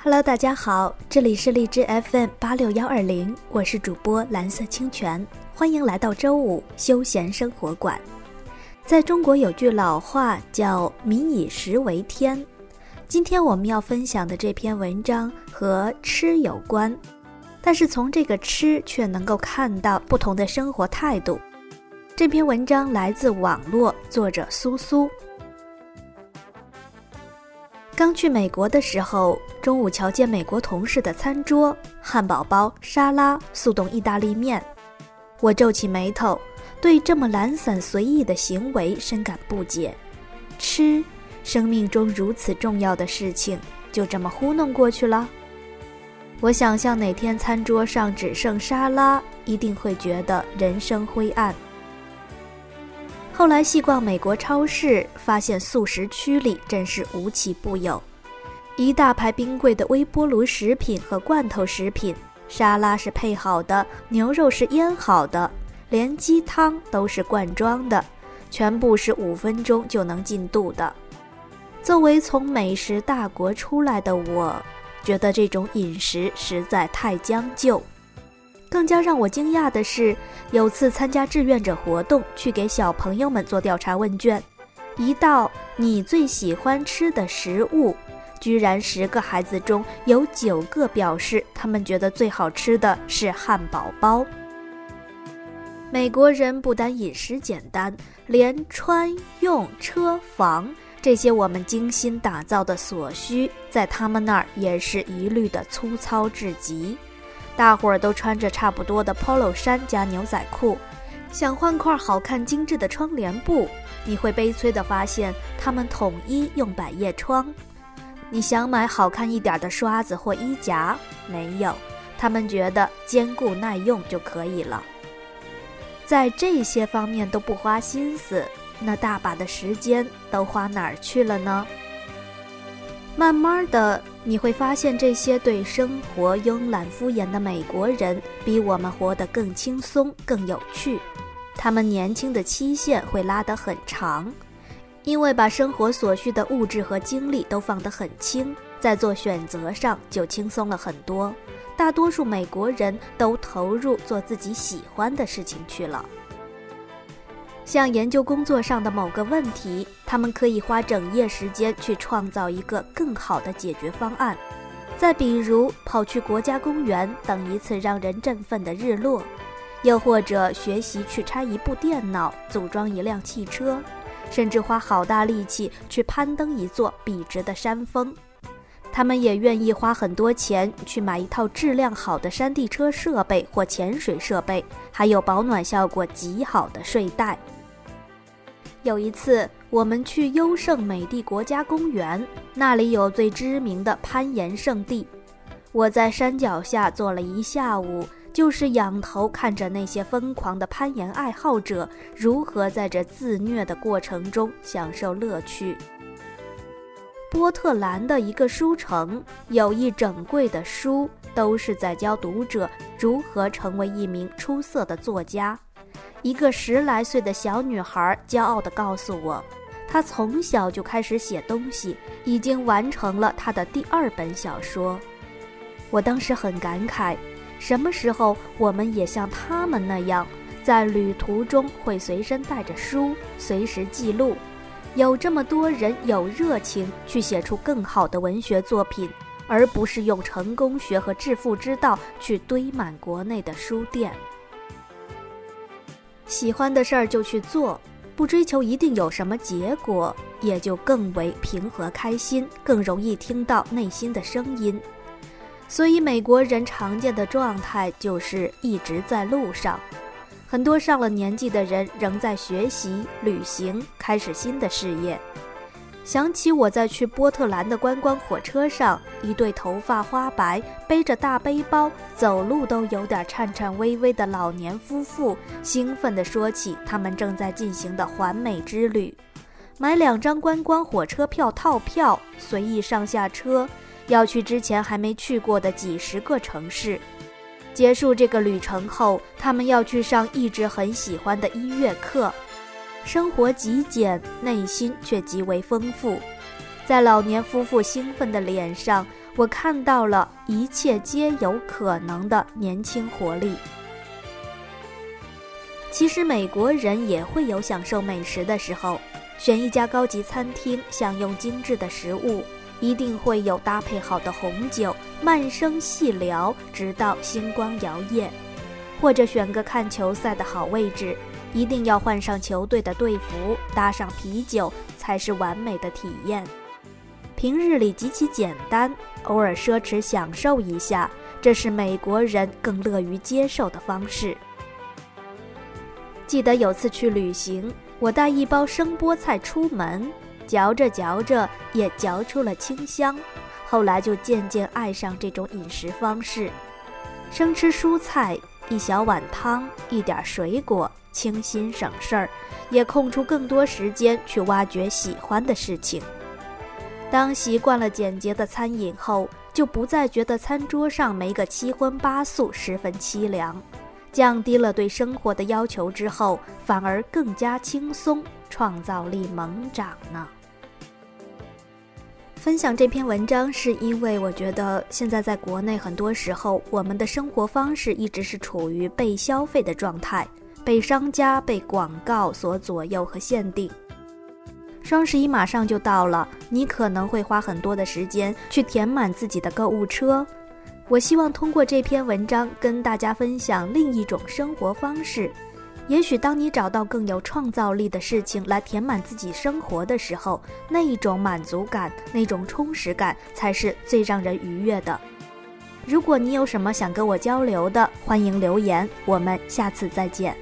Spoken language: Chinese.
Hello，大家好，这里是荔枝 FM 八六幺二零，我是主播蓝色清泉，欢迎来到周五休闲生活馆。在中国有句老话叫“民以食为天”，今天我们要分享的这篇文章和吃有关，但是从这个吃却能够看到不同的生活态度。这篇文章来自网络，作者苏苏。刚去美国的时候，中午瞧见美国同事的餐桌，汉堡包、沙拉、速冻意大利面，我皱起眉头，对这么懒散随意的行为深感不解。吃，生命中如此重要的事情，就这么糊弄过去了？我想象哪天餐桌上只剩沙拉，一定会觉得人生灰暗。后来细逛美国超市，发现素食区里真是无奇不有，一大排冰柜的微波炉食品和罐头食品，沙拉是配好的，牛肉是腌好的，连鸡汤都是罐装的，全部是五分钟就能进肚的。作为从美食大国出来的我，觉得这种饮食实在太将就。更加让我惊讶的是，有次参加志愿者活动，去给小朋友们做调查问卷，一道你最喜欢吃的食物，居然十个孩子中有九个表示他们觉得最好吃的是汉堡包。美国人不单饮食简单，连穿用车房这些我们精心打造的所需，在他们那儿也是一律的粗糙至极。大伙儿都穿着差不多的 polo 衫加牛仔裤，想换块好看精致的窗帘布，你会悲催地发现他们统一用百叶窗。你想买好看一点的刷子或衣夹，没有，他们觉得坚固耐用就可以了。在这些方面都不花心思，那大把的时间都花哪儿去了呢？慢慢的，你会发现这些对生活慵懒敷衍的美国人，比我们活得更轻松、更有趣。他们年轻的期限会拉得很长，因为把生活所需的物质和精力都放得很轻，在做选择上就轻松了很多。大多数美国人都投入做自己喜欢的事情去了。像研究工作上的某个问题，他们可以花整夜时间去创造一个更好的解决方案。再比如，跑去国家公园等一次让人振奋的日落，又或者学习去拆一部电脑、组装一辆汽车，甚至花好大力气去攀登一座笔直的山峰。他们也愿意花很多钱去买一套质量好的山地车设备或潜水设备，还有保暖效果极好的睡袋。有一次，我们去优胜美地国家公园，那里有最知名的攀岩圣地。我在山脚下坐了一下午，就是仰头看着那些疯狂的攀岩爱好者如何在这自虐的过程中享受乐趣。波特兰的一个书城有一整柜的书，都是在教读者如何成为一名出色的作家。一个十来岁的小女孩骄傲地告诉我，她从小就开始写东西，已经完成了她的第二本小说。我当时很感慨，什么时候我们也像他们那样，在旅途中会随身带着书，随时记录。有这么多人有热情去写出更好的文学作品，而不是用成功学和致富之道去堆满国内的书店。喜欢的事儿就去做，不追求一定有什么结果，也就更为平和开心，更容易听到内心的声音。所以美国人常见的状态就是一直在路上，很多上了年纪的人仍在学习、旅行，开始新的事业。想起我在去波特兰的观光火车上，一对头发花白、背着大背包、走路都有点颤颤巍巍的老年夫妇，兴奋地说起他们正在进行的环美之旅，买两张观光火车票套票，随意上下车，要去之前还没去过的几十个城市。结束这个旅程后，他们要去上一直很喜欢的音乐课。生活极简，内心却极为丰富。在老年夫妇兴奋的脸上，我看到了一切皆有可能的年轻活力。其实美国人也会有享受美食的时候，选一家高级餐厅，享用精致的食物，一定会有搭配好的红酒，慢声细聊，直到星光摇曳；或者选个看球赛的好位置，一定要换上球队的队服，搭上啤酒，才是完美的体验。平日里极其简单，偶尔奢侈享受一下，这是美国人更乐于接受的方式。记得有次去旅行，我带一包生菠菜出门，嚼着嚼着也嚼出了清香。后来就渐渐爱上这种饮食方式，生吃蔬菜，一小碗汤，一点水果，清新省事儿，也空出更多时间去挖掘喜欢的事情。当习惯了简洁的餐饮后，就不再觉得餐桌上没个七荤八素十分凄凉。降低了对生活的要求之后，反而更加轻松，创造力猛涨呢。分享这篇文章是因为我觉得现在在国内很多时候，我们的生活方式一直是处于被消费的状态，被商家、被广告所左右和限定。双十一马上就到了，你可能会花很多的时间去填满自己的购物车。我希望通过这篇文章跟大家分享另一种生活方式。也许当你找到更有创造力的事情来填满自己生活的时候，那一种满足感、那种充实感才是最让人愉悦的。如果你有什么想跟我交流的，欢迎留言。我们下次再见。